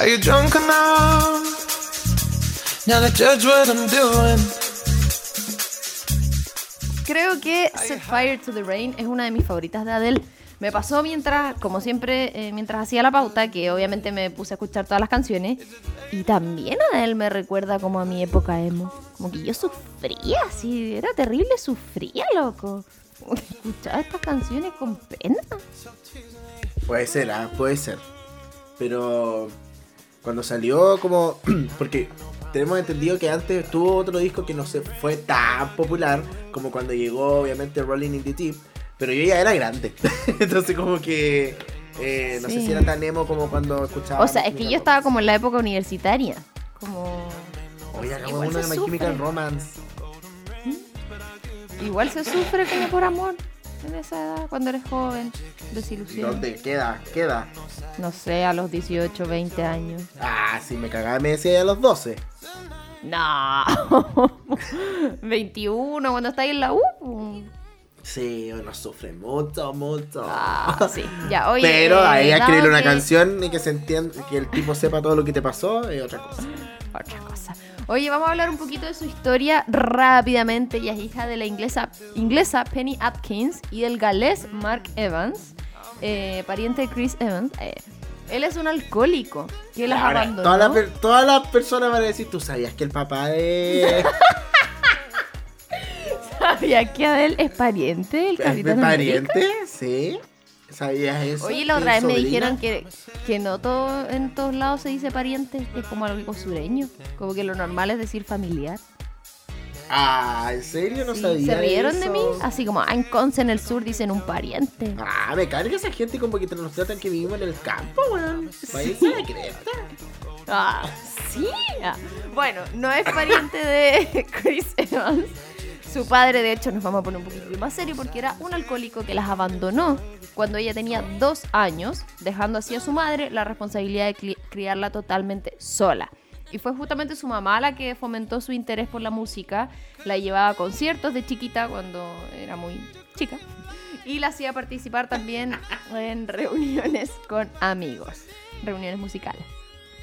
Are you drunk enough now to judge what I'm doing? Creo que Set Fire to the Rain es una de mis favoritas de Adele. Me pasó mientras, como siempre, eh, mientras hacía la pauta, que obviamente me puse a escuchar todas las canciones. Y también Adele me recuerda como a mi época emo. Como que yo sufría, así, era terrible, sufría, loco. Como que escuchaba estas canciones con pena. Puede ser, ah, puede ser. Pero cuando salió como... porque tenemos entendido que antes tuvo otro disco que no se fue tan popular como cuando llegó obviamente Rolling in the Deep, pero yo ya era grande. Entonces como que... eh, no sé si era tan emo como cuando escuchaba... O sea, es que yo estaba como en la época universitaria. Como. Oye, hagamos Igual uno de My. Chemical Romance. Igual se sufre como por amor en esa edad, cuando eres joven, desilusión. ¿Dónde queda? Queda. No sé, a los 18, 20 años. Ah, si me cagaba me decía a los 12. No. 21, cuando estáis en la U. Sí, uno sufre mucho, mucho. Ah, sí. Ya, oye. Pero eh, ahí dado escribirle una que- canción y que se entienda, que el tipo sepa todo lo que te pasó es otra cosa. Otra cosa. Oye, vamos a hablar un poquito de su historia rápidamente. Ella es hija de la inglesa, inglesa Penny Atkins y del galés Mark Evans, eh, pariente de Chris Evans. Eh, él es un alcohólico que las Ahora, abandonó. todas las per- personas van a decir, ¿tú sabías que el papá de... ¿Sabía que Adele es pariente del es Capitán América? pariente? Sí. ¿Sabías eso? Oye, la ¿Que otra vez es me sobrina? dijeron que, que no todo, en todos lados se dice pariente, que es como algo sureño. Como que lo normal es decir familiar. Ah, ¿en serio? No Sí, sabía ¿Se rieron de eso. mí? Así como, ah, en Conce, en el sur, dicen un pariente. Ah, me carga esa gente como que nos tratan que vivimos en el campo, weón. Váyanse a la cresta. Ah, sí. Ah, Bueno, no es pariente de Chris Evans. Su padre, de hecho, nos vamos a poner un poquito más serio porque era un alcohólico que las abandonó cuando ella tenía dos años, dejando así a su madre la responsabilidad de criarla totalmente sola. Y fue justamente su mamá la que fomentó su interés por la música, la llevaba a conciertos de chiquita cuando era muy chica y la hacía participar también en reuniones con amigos, reuniones musicales.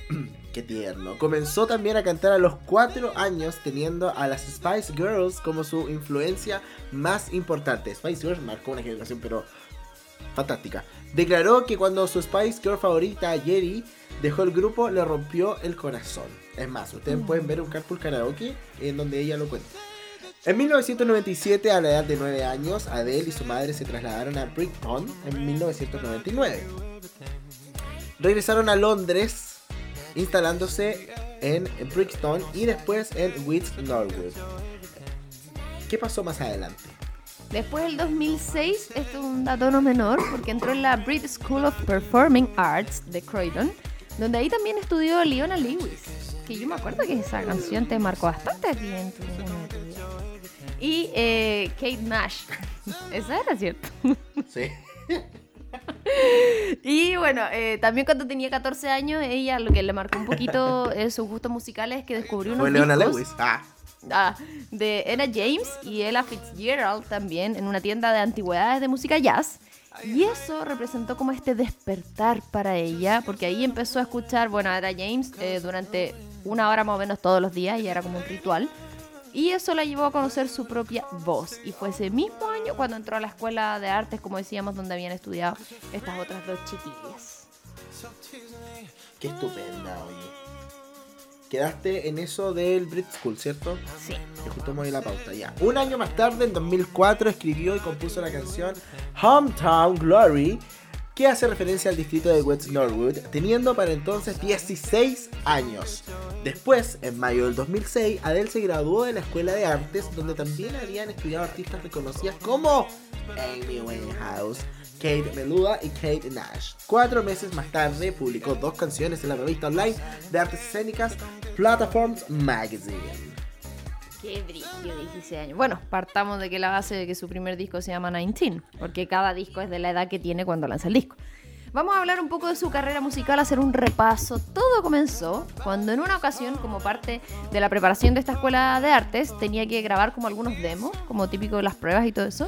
Qué tierno. Comenzó también a cantar a los 4 años teniendo a las Spice Girls como su influencia más importante. Spice Girls marcó una generación pero fantástica. Declaró que cuando su Spice Girl favorita, Jerry, dejó el grupo, le rompió el corazón. Es más, ustedes pueden ver un Carpool Karaoke en donde ella lo cuenta. En 1997, a la edad de 9 años, Adele y su madre se trasladaron a Brighton en 1999. Regresaron a Londres, instalándose en Brixton y después en Wits Norwood. ¿Qué pasó más adelante? Después del 2006, esto es un dato no menor, porque entró en la British School of Performing Arts de Croydon, donde ahí también estudió Leona Lewis, que yo me acuerdo que esa canción te marcó bastante a ti en tu, en tu vida. Y eh, Kate Nash, esa era cierto. Sí. Y bueno, eh, también cuando tenía 14 años, ella lo que le marcó un poquito eh, sus gustos musicales es que descubrió unos Fue Leona Lewis. Ah, ah, de Ella James y Ella Fitzgerald también en una tienda de antigüedades de música jazz. Y eso representó como este despertar para ella, porque ahí empezó a escuchar, bueno, a Ella James eh, durante una hora más o menos todos los días, y era como un ritual. Y eso la llevó a conocer su propia voz. Y fue ese mismo año cuando entró a la escuela de artes, como decíamos, donde habían estudiado estas otras dos chiquillas. qué estupenda, oye. Quedaste en eso del Brit School, ¿cierto? Sí. Justo me la pauta ya. Un año más tarde, en 2004, escribió y compuso la canción Hometown Glory, que hace referencia al distrito de West Norwood, teniendo para entonces 16 años. Después, en mayo del 2006, Adele se graduó de la Escuela de Artes, donde también habían estudiado artistas reconocidas como Amy Winehouse, Kate Meluda y Kate Nash. Cuatro meses más tarde, publicó dos canciones en la revista online de artes escénicas Platforms Magazine. Qué brillo, 16 años. Bueno, partamos de que la base de que su primer disco se llama 19, porque cada disco es de la edad que tiene cuando lanza el disco. Vamos a hablar un poco de su carrera musical, hacer un repaso. Todo comenzó cuando en una ocasión, como parte de la preparación de esta escuela de artes, tenía que grabar como algunos demos, como típico de las pruebas y todo eso.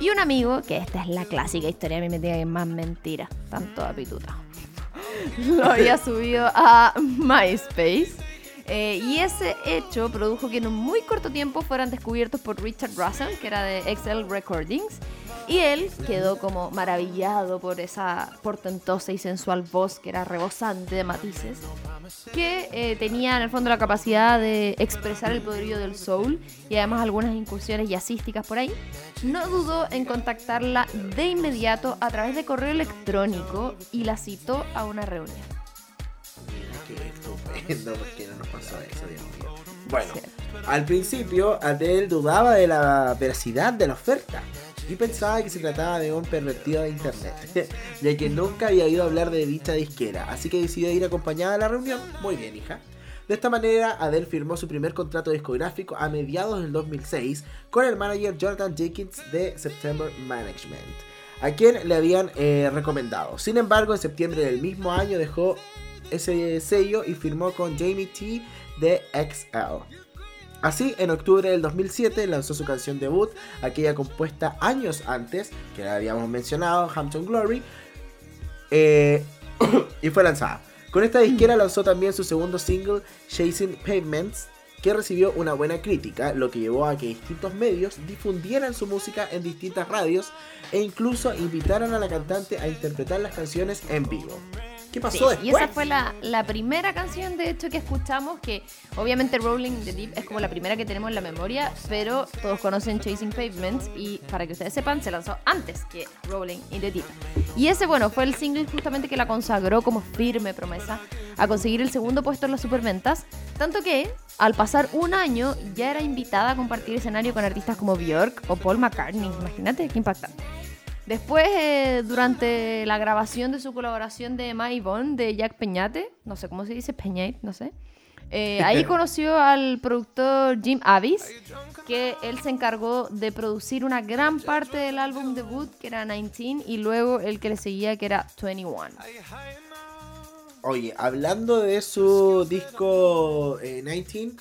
Y un amigo, que esta es la clásica historia, a mí me tiene más mentira, tanto a lo había subido a MySpace. Eh, y ese hecho produjo que en un muy corto tiempo fueran descubiertos por Richard Russell, que era de Excel Recordings. Y él quedó como maravillado por esa portentosa y sensual voz que era rebosante de matices, que eh, tenía en el fondo la capacidad de expresar el poderío del soul y además algunas incursiones jazzísticas por ahí. No dudó en contactarla de inmediato a través de correo electrónico y la citó a una reunión. Qué estupendo, porque no nos pasó eso, Dios mío. Bueno, al principio Adele dudaba de la veracidad de la oferta y pensaba que se trataba de un pervertido de internet, ya que nunca había oído hablar de dicha disquera, así que decidió ir acompañada a la reunión. Muy bien, hija. De esta manera, Adele firmó su primer contrato discográfico a mediados del 2006 con el manager Jordan Jenkins de September Management, a quien le habían eh, recomendado. Sin embargo, en septiembre del mismo año dejó ese sello y firmó con Jamie T de XL. Así, en octubre del 2007 lanzó su canción debut, aquella compuesta años antes, que la habíamos mencionado, Hampton Glory, eh, y fue lanzada. Con esta disquera lanzó también su segundo single, Chasing Pavements, que recibió una buena crítica, lo que llevó a que distintos medios difundieran su música en distintas radios e incluso invitaran a la cantante a interpretar las canciones en vivo. ¿Qué pasó Sí, después? Y esa fue la, la primera canción, de hecho, que escuchamos, que obviamente Rolling in the Deep es como la primera que tenemos en la memoria, pero todos conocen Chasing Pavements y para que ustedes sepan, se lanzó antes que Rolling in the Deep. Y ese, bueno, fue el single justamente que la consagró como firme promesa a conseguir el segundo puesto en las superventas, tanto que al pasar un año ya era invitada a compartir escenario con artistas como Björk o Paul McCartney. Imagínate qué impactante. Después, eh, durante la grabación de su colaboración de My Bone de Jack Peñate, no sé cómo se dice, Peñate, no sé. eh, ahí conoció al productor Jim Avis, que él se encargó de producir una gran parte del álbum debut, que era 19, y luego el que le seguía, que era 21. Oye, hablando de su disco eh, 19,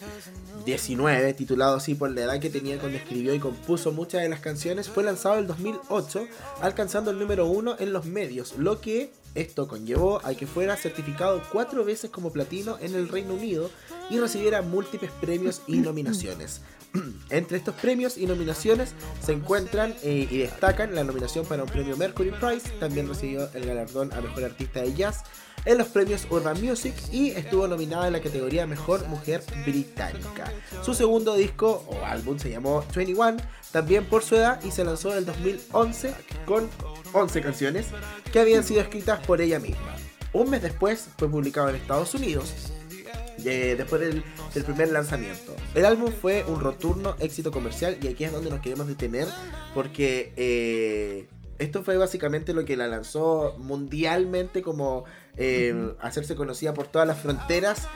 19, titulado así por la edad que tenía cuando escribió y compuso muchas de las canciones, fue lanzado en el 2008, alcanzando el número uno en los medios, lo que esto conllevó a que fuera certificado cuatro veces como platino en el Reino Unido y recibiera múltiples premios y nominaciones. Entre estos premios y nominaciones se encuentran eh, y destacan la nominación para un premio Mercury Prize, también recibió el galardón a Mejor Artista de Jazz en los premios Urban Music y estuvo nominada en la categoría Mejor Mujer Británica. Su segundo disco o álbum se llamó 21, también por su edad, y se lanzó en el 2011 con 11 canciones que habían sido escritas por ella misma. Un mes después fue publicado en Estados Unidos eh, después del, primer lanzamiento. El álbum fue un rotundo éxito comercial y aquí es donde nos queremos detener porque eh, esto fue básicamente lo que la lanzó mundialmente como eh, hacerse conocida por todas las fronteras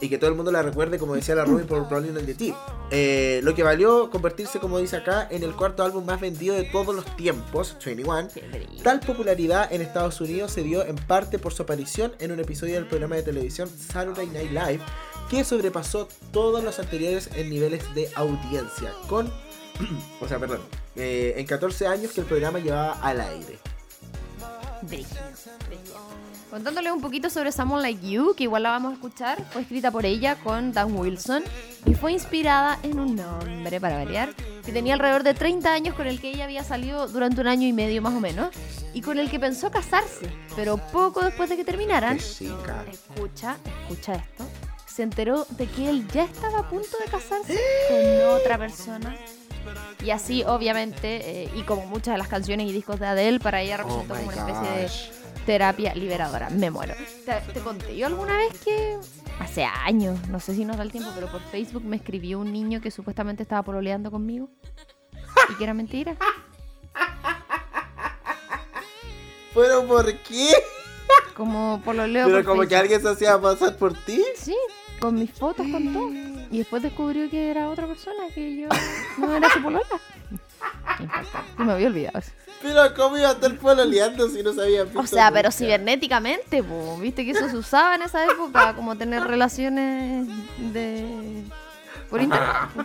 y que todo el mundo la recuerde como decía la Ruby por Rolling in the Deep. Eh, lo que valió convertirse, como dice acá, en el cuarto álbum más vendido de todos los tiempos, 21. Qué brillo. Tal popularidad en Estados Unidos se dio en parte por su aparición en un episodio del programa de televisión Saturday Night Live, que sobrepasó todos los anteriores en niveles de audiencia, con, o sea, perdón, eh, en 14 años que el programa llevaba al aire. Contándole un poquito sobre Someone Like You, que igual la vamos a escuchar, fue escrita por ella con Dan Wilson y fue inspirada en un hombre, para variar, que tenía alrededor de 30 años con el que ella había salido durante un año y medio más o menos y con el que pensó casarse, pero poco después de que terminaran, escucha, escucha esto, se enteró de que él ya estaba a punto de casarse con otra persona. Y así, obviamente, eh, y como muchas de las canciones y discos de Adele, para ella Oh representó my como una especie de. Terapia liberadora. Me muero. ¿Te, te conté yo alguna vez que hace años, no sé si nos da el tiempo, pero por Facebook me escribió un niño que supuestamente estaba pololeando conmigo y que era mentira? ¿Pero por qué? Como pololeo Pero por como que alguien se hacía pasar por ti. Sí, con mis fotos, con todo. Y después descubrió que era otra persona, que yo no era su polola. Se me había olvidado eso. Pero ¿cómo iba a estar pololeando si no sabía O sea, pero nunca? cibernéticamente, po. viste que eso se usaba en esa época, como tener relaciones de por internet. po.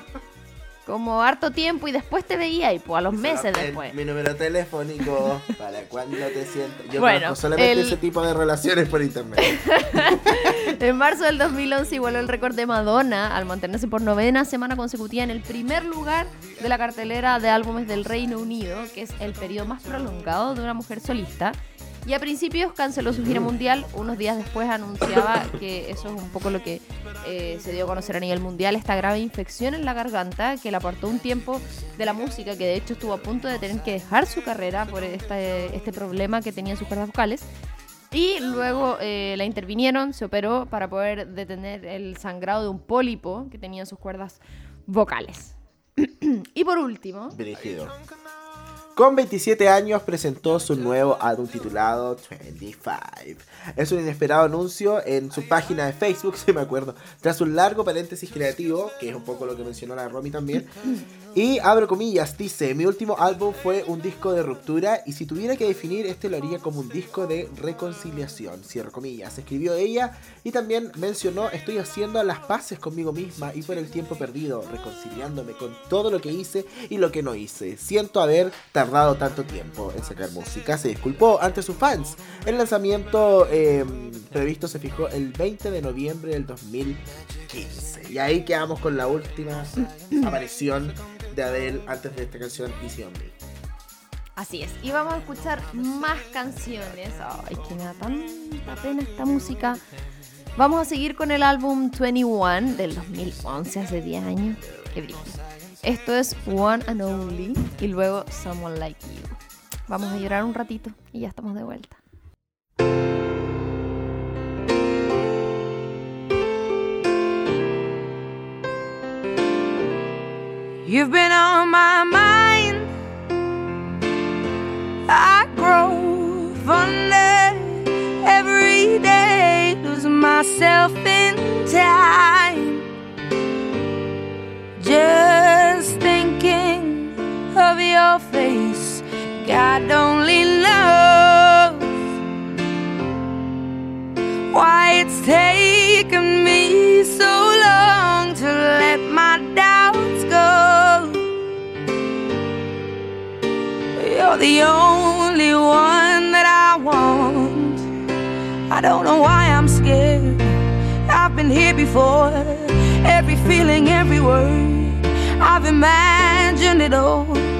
Como harto tiempo y después te veía y pues a los meses El- después. Mi número telefónico, para cuando te sientas. Yo Bueno, conozco solamente el- ese tipo de relaciones por internet. En marzo del 2011 igualó el récord de Madonna al mantenerse por novena semana consecutiva en el primer lugar de la cartelera de álbumes del Reino Unido, que es el periodo más prolongado de una mujer solista. Y a principios canceló su gira mundial, unos días después anunciaba que eso es un poco lo que eh, se dio a conocer a nivel mundial, esta grave infección en la garganta que le apartó un tiempo de la música, que de hecho estuvo a punto de tener que dejar su carrera por este, este problema que tenía en sus cuerdas vocales. Y luego eh, la intervinieron, se operó para poder detener el sangrado de un pólipo que tenía en sus cuerdas vocales. y por último, Dirigido. Con 27 años presentó su nuevo álbum titulado 25. Es un inesperado anuncio en su página de Facebook, si me acuerdo, tras un largo paréntesis creativo, que es un poco lo que mencionó la Romy también. Y abro comillas, dice, mi último álbum fue un disco de ruptura y si tuviera que definir este lo haría como un disco de reconciliación, cierro comillas. Escribió ella y también mencionó, estoy haciendo las paces conmigo misma y por el tiempo perdido, reconciliándome con todo lo que hice y lo que no hice. Siento haber tardado tanto tiempo en sacar música, se disculpó ante sus fans. El lanzamiento eh, previsto se fijó el 20 de noviembre del 2015. Y ahí quedamos con la última aparición de Adele antes de esta canción Easy on Me. así es. Y vamos a escuchar más canciones. Ay, que me da tanta pena esta música. Vamos a seguir con el álbum 21 del 2011, hace 10 años. Qué brillo. Esto es One and Only y luego Someone Like You. Vamos a llorar un ratito y ya estamos de vuelta. You've been on my mind. I grow fonder every day, losing myself in time. Just God only knows why it's taken me so long to let my doubts go. You're the only one that I want. I don't know why I'm scared. I've been here before. Every feeling, every word. I've imagined it all.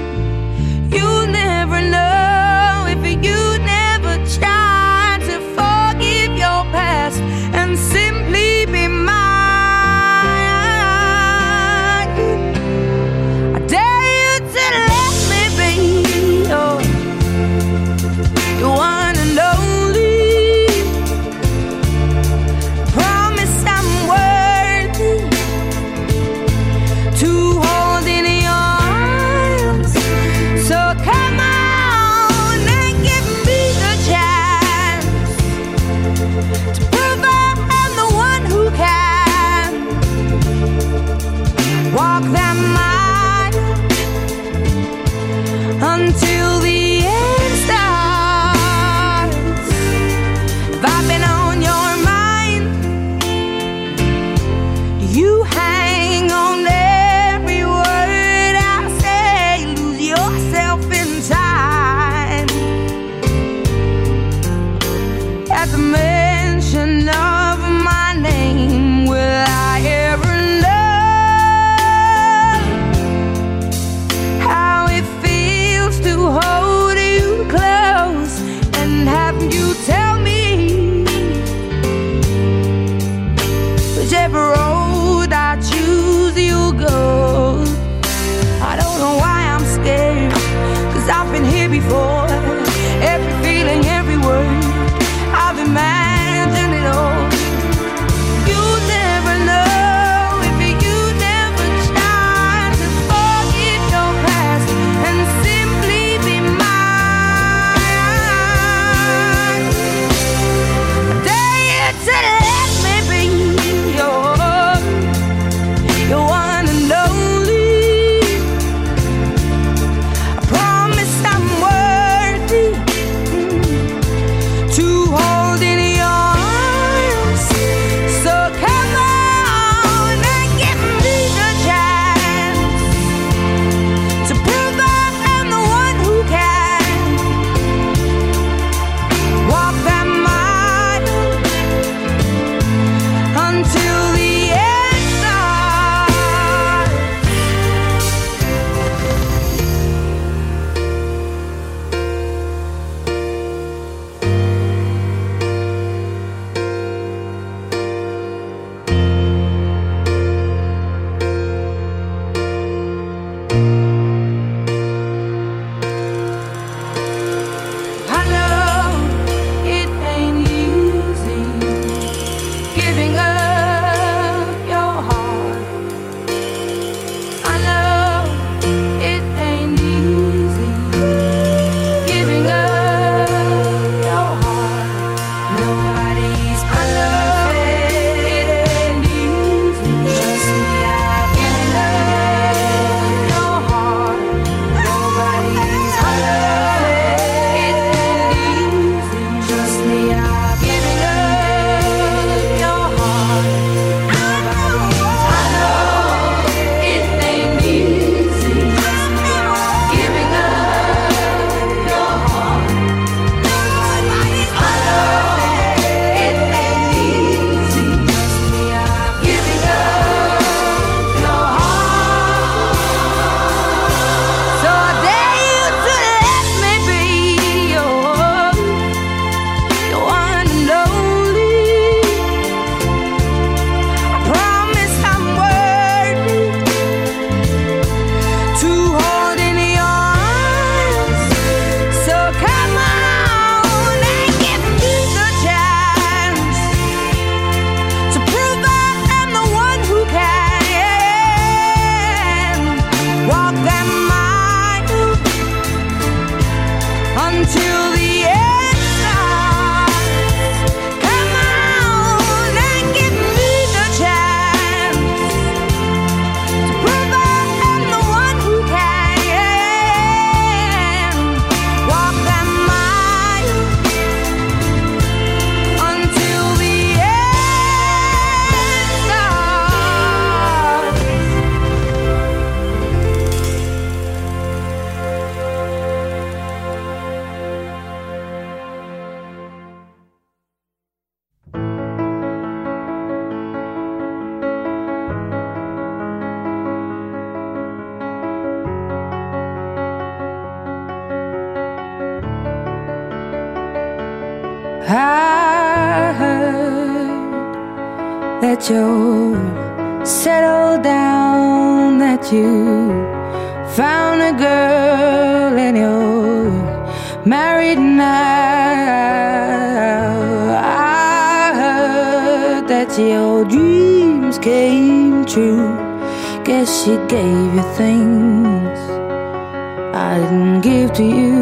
To you.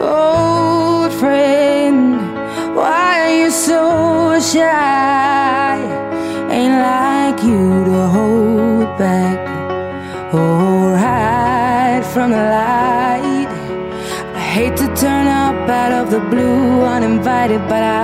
Old friend, why are you so shy? Ain't like you to hold back or hide from the light. I hate to turn up out of the blue uninvited, but I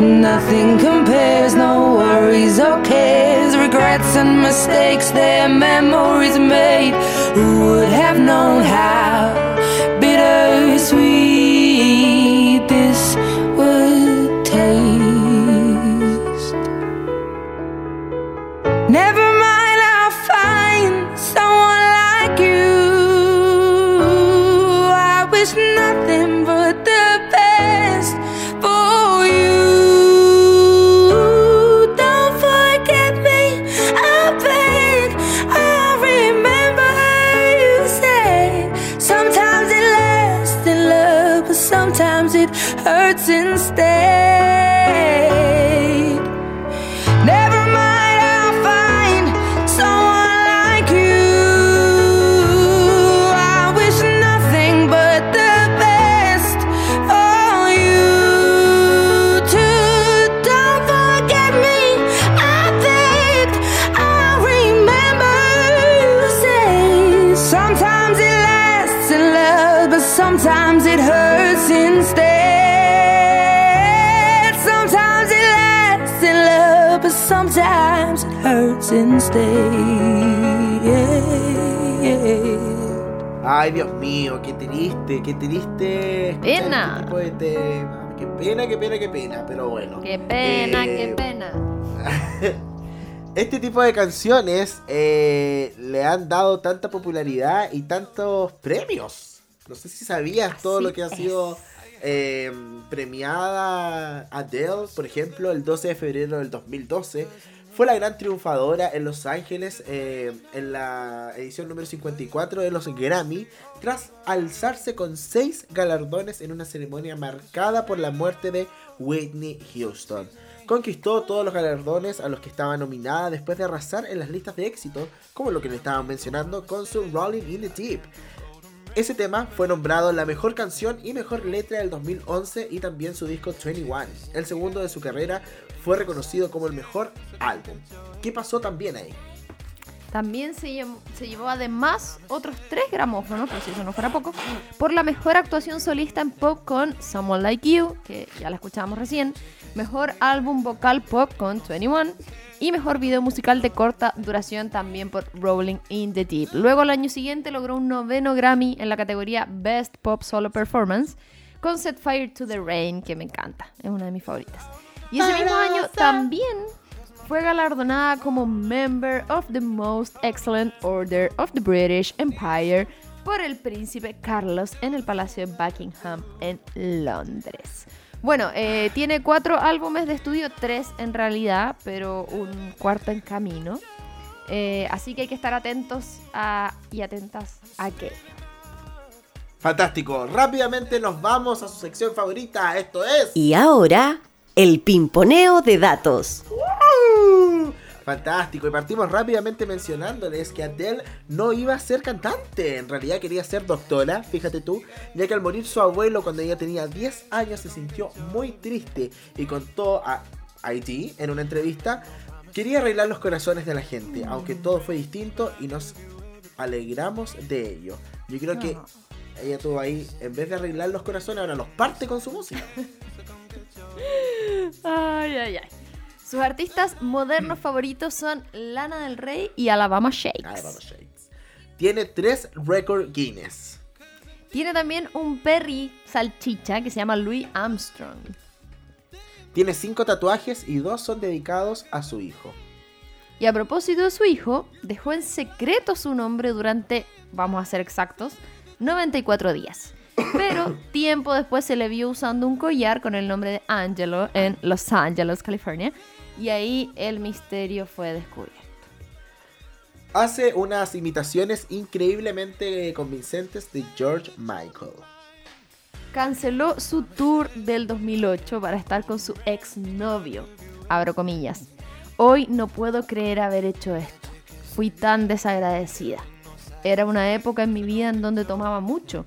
Nothing compares, no worries or cares, regrets and mistakes, their memories made. Hurts instead. Ay, Dios mío, qué triste, qué triste. escuchar Pena. Este tipo de tema. Qué pena, qué pena, qué pena, pero bueno. Qué pena, Eh, qué pena. Este tipo de canciones eh, le han dado tanta popularidad y tantos premios. No sé si sabías todo lo que ha sido eh, premiada Adele, por ejemplo, el 12 de febrero del 2012. Fue la gran triunfadora en Los Ángeles eh, en la edición número 54 de los Grammy, tras alzarse con seis galardones en una ceremonia marcada por la muerte de Whitney Houston. Conquistó todos los galardones a los que estaba nominada después de arrasar en las listas de éxito, como lo que le estaban mencionando con su Rolling in the Deep. Ese tema fue nombrado la mejor canción y mejor letra del 2011 y también su disco 21. El segundo de su carrera fue reconocido como el mejor álbum. ¿Qué pasó también ahí? También se llevó, se llevó además otros tres gramófonos, por si eso no fuera poco, por la mejor actuación solista en pop con Someone Like You, que ya la escuchábamos recién, mejor álbum vocal pop con 21 y mejor video musical de corta duración también por Rolling in the Deep. Luego el año siguiente logró un noveno Grammy en la categoría Best Pop Solo Performance con Set Fire to the Rain, que me encanta, es una de mis favoritas. Y ese mismo año también fue galardonada como Member of the Most Excellent Order of the British Empire por el príncipe Carlos en el Palacio de Buckingham en Londres. Bueno, eh, tiene cuatro álbumes de estudio, tres en realidad, pero un cuarto en camino. Eh, así que hay que estar atentos a, y atentas a qué. Fantástico. Rápidamente nos vamos a su sección favorita. Esto es. Y ahora, el pimponeo de datos. Fantástico, y partimos rápidamente mencionándoles que Adele no iba a ser cantante, en realidad quería ser doctora, fíjate tú, ya que al morir su abuelo cuando ella tenía 10 años se sintió muy triste y contó a IT en una entrevista, quería arreglar los corazones de la gente, aunque todo fue distinto y nos alegramos de ello. Yo creo que ella tuvo ahí, en vez de arreglar los corazones, ahora los parte con su música. Ay, ay, ay. Sus artistas modernos favoritos son Lana del Rey y Alabama Shakes. Alabama Shakes. Tiene tres récord Guinness. Tiene también un perry salchicha que se llama Louis Armstrong. Tiene cinco tatuajes y dos son dedicados a su hijo. Y a propósito de su hijo, dejó en secreto su nombre durante, vamos a ser exactos, 94 días. Pero tiempo después se le vio usando un collar con el nombre de Angelo en Los Angeles, California. Y ahí el misterio fue descubierto. Hace unas imitaciones increíblemente convincentes de George Michael. Canceló su tour del 2008 para estar con su exnovio. Abro comillas. Hoy no puedo creer haber hecho esto. Fui tan desagradecida. Era una época en mi vida en donde tomaba mucho.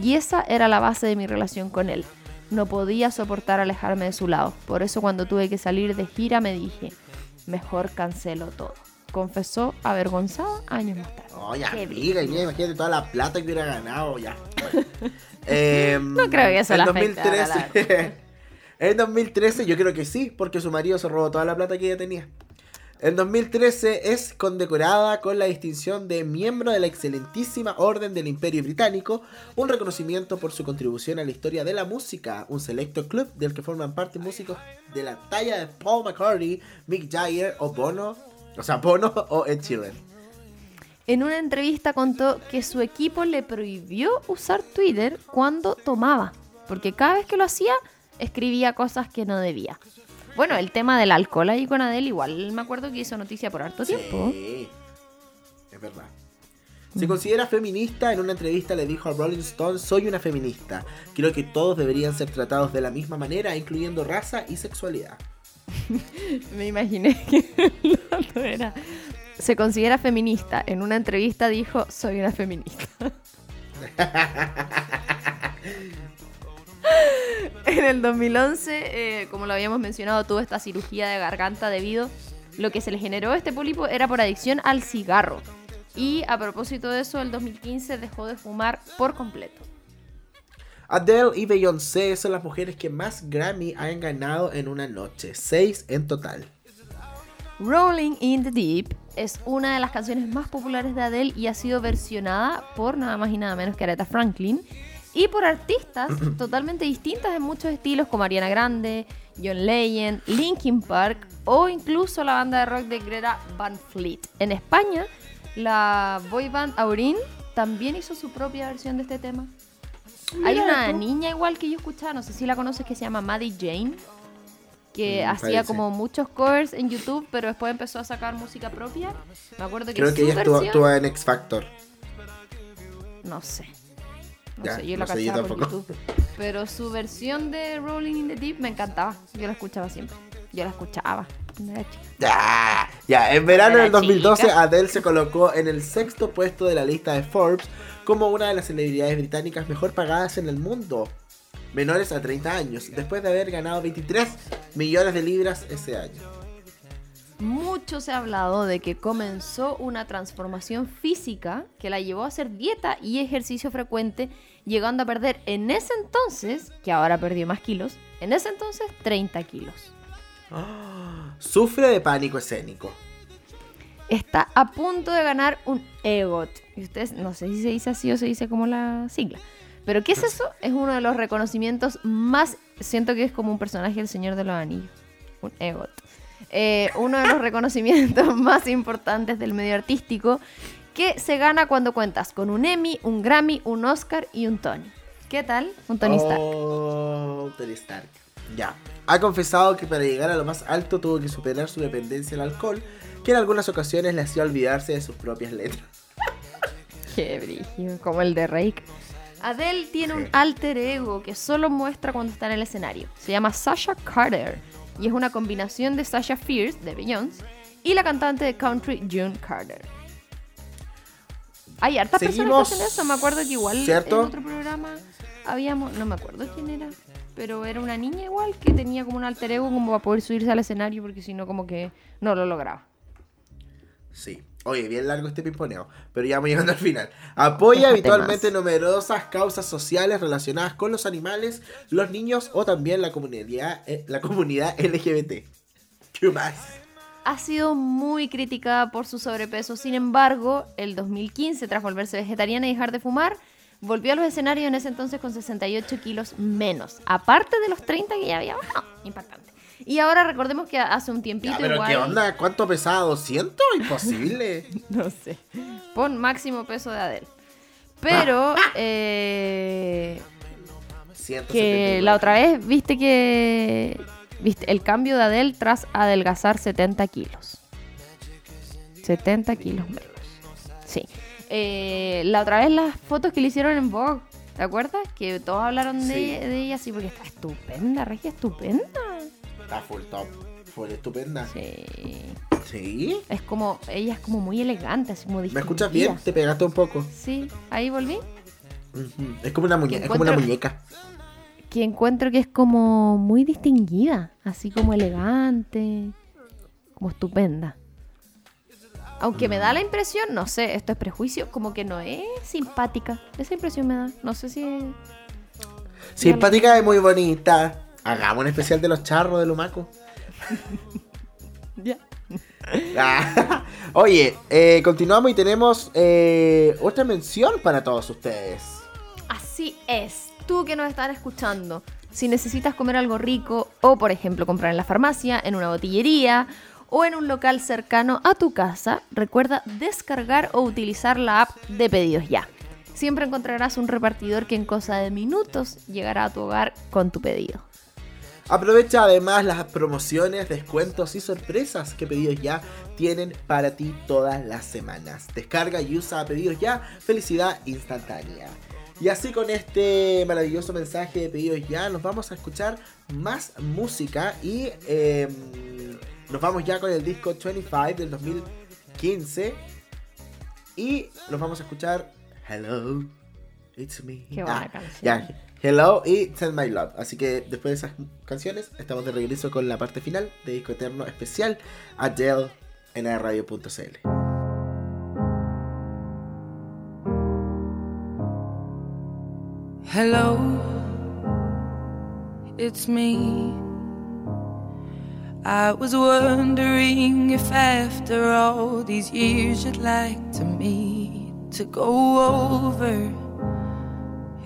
Y esa era la base de mi relación con él. No podía soportar alejarme de su lado. Por eso cuando tuve que salir de gira me dije, mejor cancelo todo. Confesó avergonzada años más tarde. Oh, ya, Qué amiga, y mira, imagínate toda la plata que hubiera ganado, ya. Bueno. Em, No creo que eso en la 2013, En 2013 yo creo que sí, porque su marido se robó toda la plata que ella tenía. En 2013 es condecorada con la distinción de miembro de la excelentísima Orden del Imperio Británico, un reconocimiento por su contribución a la historia de la música, un selecto club del que forman parte músicos de la talla de Paul McCartney, Mick Jagger o Bono, o sea, Bono o Ed Sheeran. En una entrevista contó que su equipo le prohibió usar Twitter cuando tomaba, porque cada vez que lo hacía escribía cosas que no debía. Bueno, el tema del alcohol ahí con Adele igual me acuerdo que hizo noticia por harto tiempo. Sí, es verdad. Se considera feminista, en una entrevista le dijo a Rolling Stone, soy una feminista. Creo que todos deberían ser tratados de la misma manera, incluyendo raza y sexualidad. Me imaginé que dato era. Se considera feminista. En una entrevista dijo, soy una feminista. en el 2011, eh, como lo habíamos mencionado, tuvo esta cirugía de garganta debido lo que se le generó a este pólipo era por adicción al cigarro. Y a propósito de eso, el 2015 dejó de fumar por completo. Adele y Beyoncé son las mujeres que más Grammy han ganado en una noche, seis en total. Rolling in the Deep es una de las canciones más populares de Adele y ha sido versionada por nada más y nada menos que Aretha Franklin y por artistas totalmente distintas en muchos estilos como Ariana Grande, John Legend, Linkin Park o incluso la banda de rock de Greta Van Fleet. En España, la boy band Aurin también hizo su propia versión de este tema. Hay una niña igual que yo escuchaba, no sé si la conoces, que se llama Maddie Jane, que Mm, hacía parece. como muchos covers en YouTube, pero después empezó a sacar música propia. Me acuerdo que Creo su que ella estuvo, versión- estuvo en X Factor. No sé. No Ya, sé, yo no la sé, yo cachaba por. YouTube. Pero su versión de Rolling in the Deep me encantaba. Yo la escuchaba siempre. Yo la escuchaba. Ya, ya, en verano Era del 2012 chica. Adele se colocó en el sexto puesto de la lista de Forbes como una de las celebridades británicas mejor pagadas en el mundo, menores a 30 años, después de haber ganado 23 millones de libras ese año. Mucho se ha hablado de que comenzó una transformación física que la llevó a hacer dieta y ejercicio frecuente, llegando a perder en ese entonces, que ahora perdió más kilos, en ese entonces 30 kilos. Sufre de pánico escénico. Está a punto de ganar un EGOT. Y ustedes, no sé si se dice así o se dice como la sigla. Pero ¿qué es eso? Es uno de los reconocimientos más... Siento que es como un personaje del Señor de los Anillos. Un EGOT. Eh, uno de los reconocimientos más importantes del medio artístico que se gana cuando cuentas con un Emmy, un Grammy, un Oscar y un Tony. ¿Qué tal? Un Tony Stark. Oh, Tony Stark. Ya. Ha confesado que para llegar a lo más alto tuvo que superar su dependencia al alcohol, que en algunas ocasiones le hacía olvidarse de sus propias letras. Qué brígido, como el de Rake. Adele tiene un alter ego que solo muestra cuando está en el escenario. Se llama Sasha Carter y es una combinación de Sasha Fierce de Beyoncé y la cantante de country June Carter. Hay hartas Seguimos, personas que hacen eso. Me acuerdo que igual ¿cierto? en otro programa habíamos, no me acuerdo quién era, pero era una niña igual que tenía como un alter ego como para poder subirse al escenario porque si no como que no lo lograba. Sí. Oye, bien largo este pimponeo, pero ya vamos llegando al final. Apoya habitualmente numerosas causas sociales relacionadas con los animales, los niños o también la comunidad, eh, la comunidad LGBT. ¿Qué más? ha sido muy criticada por su sobrepeso. Sin embargo, el 2015, tras volverse vegetariana y dejar de fumar, volvió a los escenarios en ese entonces con 68 kilos menos. Aparte de los 30 que ya había bajado. Impactante. Y ahora recordemos que hace un tiempito Ya, pero igual... ¿qué onda? ¿Cuánto pesaba? ¿200? Imposible. No sé. Pon máximo peso de Adele. Pero eh, 179. que la otra vez viste que viste el cambio de Adele tras adelgazar 70 kilos. 70 kilos menos. Sí. Eh, la otra vez las fotos que le hicieron en Vogue, ¿te acuerdas? Que todos hablaron de, Sí. de ella así porque está estupenda, regia estupenda. Está full top. Full estupenda. Sí. ¿Sí? Es como, ella es como muy elegante, así como ¿Me escuchas bien? Te pegaste un poco. Sí, ahí volví. Es como una muñeca. Es como una muñeca. que encuentro que es como muy distinguida, así como elegante, como estupenda. Aunque me da la impresión, no sé, esto es prejuicio, como que no es simpática. Esa impresión me da. No sé si. Simpática y muy bonita. Hagamos un especial de los charros de Lumaco. Ya. Ah, Oye, eh, continuamos y tenemos eh, otra mención para todos ustedes. Así es. Tú que nos estás escuchando, si necesitas comer algo rico o, por ejemplo, comprar en la farmacia, en una botillería o en un local cercano a tu casa, recuerda descargar o utilizar la app de Pedidos Ya. Siempre encontrarás un repartidor que en cosa de minutos llegará a tu hogar con tu pedido. Aprovecha además las promociones, descuentos y sorpresas que Pedidos Ya tienen para ti todas las semanas. Descarga y usa Pedidos Ya, felicidad instantánea. Y así con este maravilloso mensaje de Pedidos Ya, nos vamos a escuchar más música y eh, nos vamos ya con el disco 25 del 2015 y nos vamos a escuchar Hello, It's Me. Qué buena Ah, canción. ya, Hello y Send My Love. Así que después de esas canciones, estamos de regreso con la parte final de Disco Eterno especial Adele en radio.cl. Hello, it's me. I was wondering if after all these years you'd like to meet to go over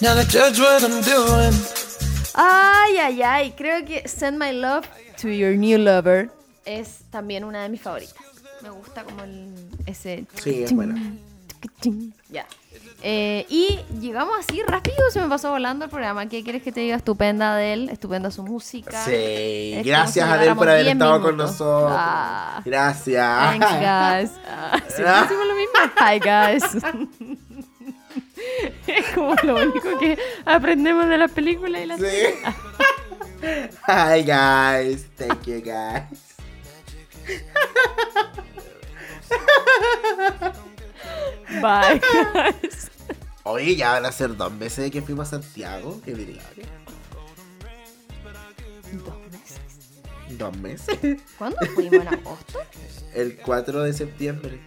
Now to judge what I'm doing? Ay, ay, ay. Creo que Send My Love to Your New Lover es también una de mis favoritas. Me gusta como el, ese... Sí, es buena. Ya. Eh, y llegamos así rápido, se me pasó volando el programa. ¿Qué quieres que te diga? Estupenda de él, estupenda su música. Sí, Es gracias si a él lleváramos por haber 10 estado con nosotros. Ah. Gracias. Thanks, guys. Ah, siempre decimos lo mismo. Hi, guys. es como lo único que aprendemos de las películas y las Sí. Hi guys, thank you guys. Bye, guys. Oye, ya van a ser dos meses de que fuimos a Santiago. ¿Qué diría? Dos meses. ¿Dos meses? ¿Cuándo fuimos? ¿En agosto? El 4 de septiembre.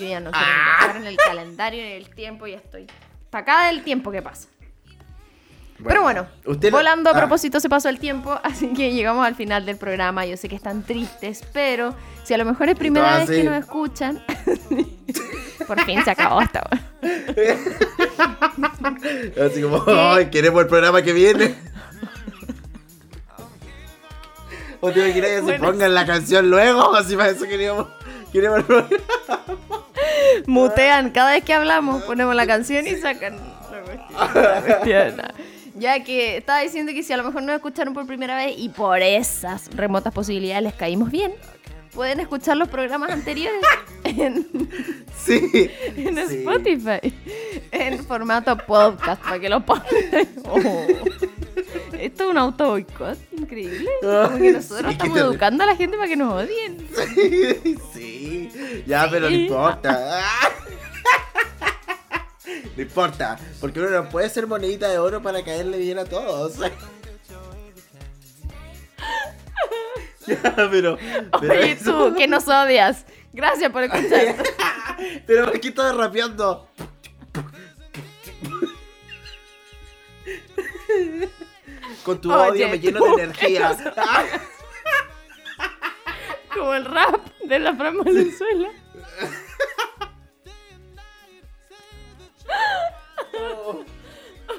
Yo ya no quiero pensar en el calendario en el tiempo, ya estoy. Para acá del tiempo que pasa. Pero bueno, usted lo- volando a Ah, propósito se pasó el tiempo, así que llegamos al final del programa. Yo sé que están tristes, pero si a lo mejor es primera todo vez que así. nos escuchan, por fin se acabó esta. Así como, ay, queremos el programa que viene. ¿O te imaginas que se Bueno. pongan la canción luego? Así para eso queríamos, queremos el programa. Mutean cada vez que hablamos, ponemos la canción y sacan la cuestión. la cuestión. Ya que estaba diciendo que si a lo mejor nos escucharon por primera vez y por esas remotas posibilidades les caímos bien, pueden escuchar los programas anteriores en, Sí. en sí. Spotify, en formato podcast, para que lo pongan. Oh. Esto es un auto boicot increíble. Como que nosotros Sí, estamos educando a la gente para que nos odien. Sí, ya, pero no Sí. importa. No importa, porque uno no puede ser monedita de oro para caerle bien a todos. Ya, pero. pero Oye, eso- tú, que nos odias. Gracias por escuchar. Pero aquí estás rapeando. Con tu Oye, odio me lleno de energía. Como el rap de la Fran Valenzuela. oh.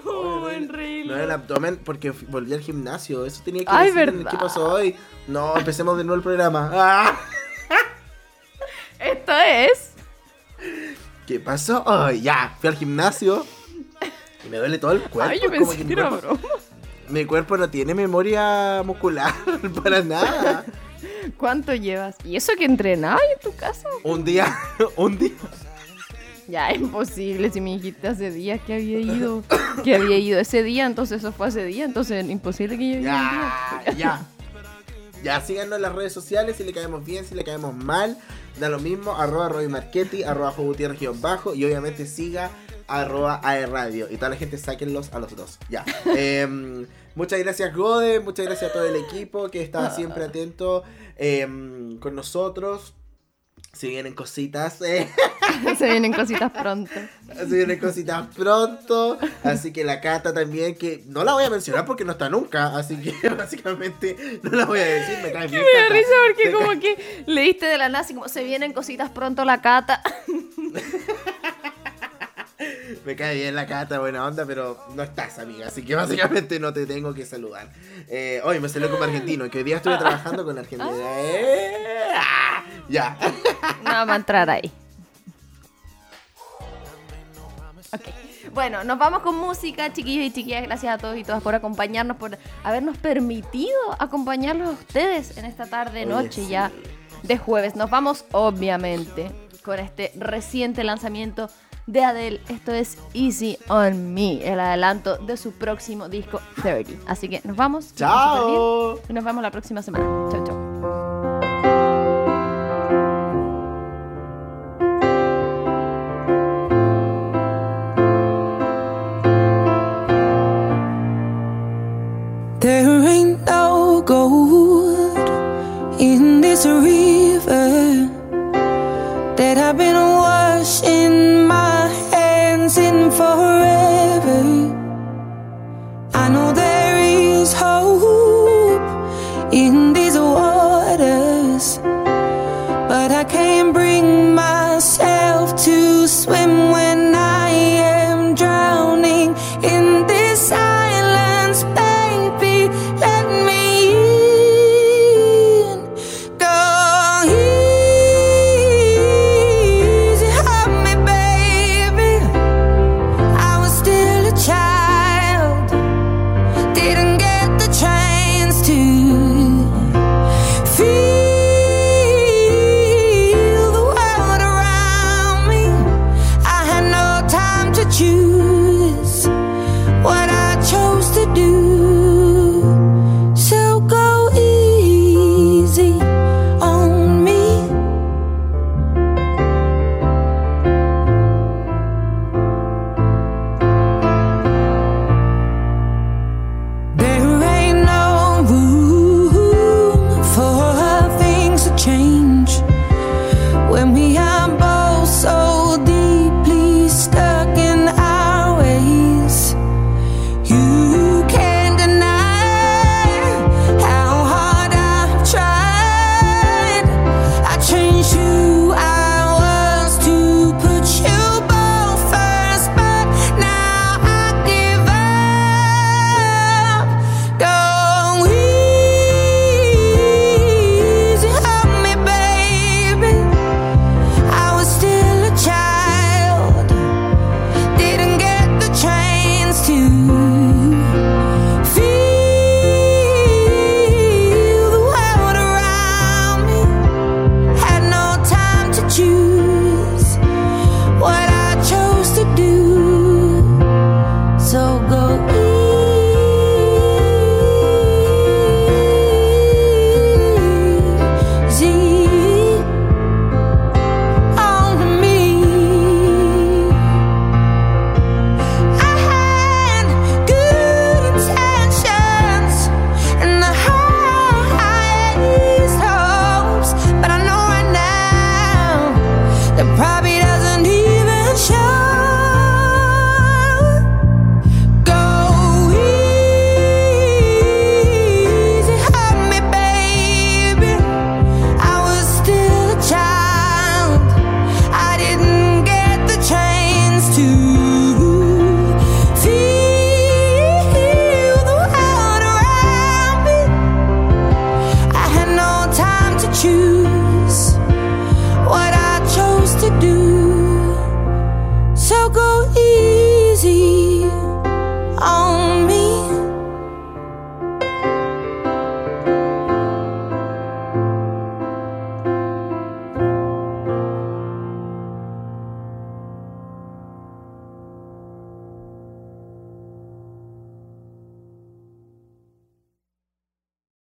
Oh, buen No era el abdomen porque volví al gimnasio. Eso tenía que Ay, decir, ¿Qué pasó hoy? No, empecemos de nuevo el programa. Ah. Esto es. ¿Qué pasó hoy? Ya, fui al gimnasio. Y me duele todo el cuerpo. Ay, yo pensé que era mi cuerpo no tiene memoria muscular para nada. ¿Cuánto llevas? ¿Y eso que entrenabas en tu casa? Un día, un día. Ya, imposible. Si me dijiste hace días que había ido. Que había ido ese día, entonces eso fue hace día. Entonces imposible que yo día. Ya, ya. Ya, síganos en las redes sociales si le caemos bien, si le caemos mal. Da lo mismo, arroba Roy Marchetti, arroba Gutiérrez bajo y obviamente siga arroba AE Radio. Y toda la gente sáquenlos a los dos. Ya. Em, muchas gracias Gode, muchas gracias a todo el equipo que está siempre atento em, con nosotros. Si vienen cositas, eh, Se vienen cositas pronto. se vienen cositas pronto. Así que la Cata también, que no la voy a mencionar porque no está nunca. Así que básicamente no la voy a decir. Me cae bien. Me risa porque Me como que leíste de la NASA y como se vienen cositas pronto la cata. Me cae bien la cata, buena onda, pero no estás, amiga. Así que básicamente no te tengo que saludar. Eh, hoy me salió como argentino, que hoy día estuve trabajando con Argentina. Eh, ah, ya. No vamos a entrar ahí. Bueno, nos vamos con música, chiquillos y chiquillas. Gracias a todos y todas por acompañarnos, por habernos permitido acompañarlos a ustedes en esta tarde, Oye, noche sí. ya de jueves. Nos vamos, obviamente, con este reciente lanzamiento de Adele. Esto es Easy on Me, el adelanto de su próximo disco 30. Así que nos vamos. Chao. Y nos vemos la próxima semana. Chao, chao. There ain't no gold in this river that I've been washing my forever. I know there is hope in these waters, but I can't bring myself to swim when.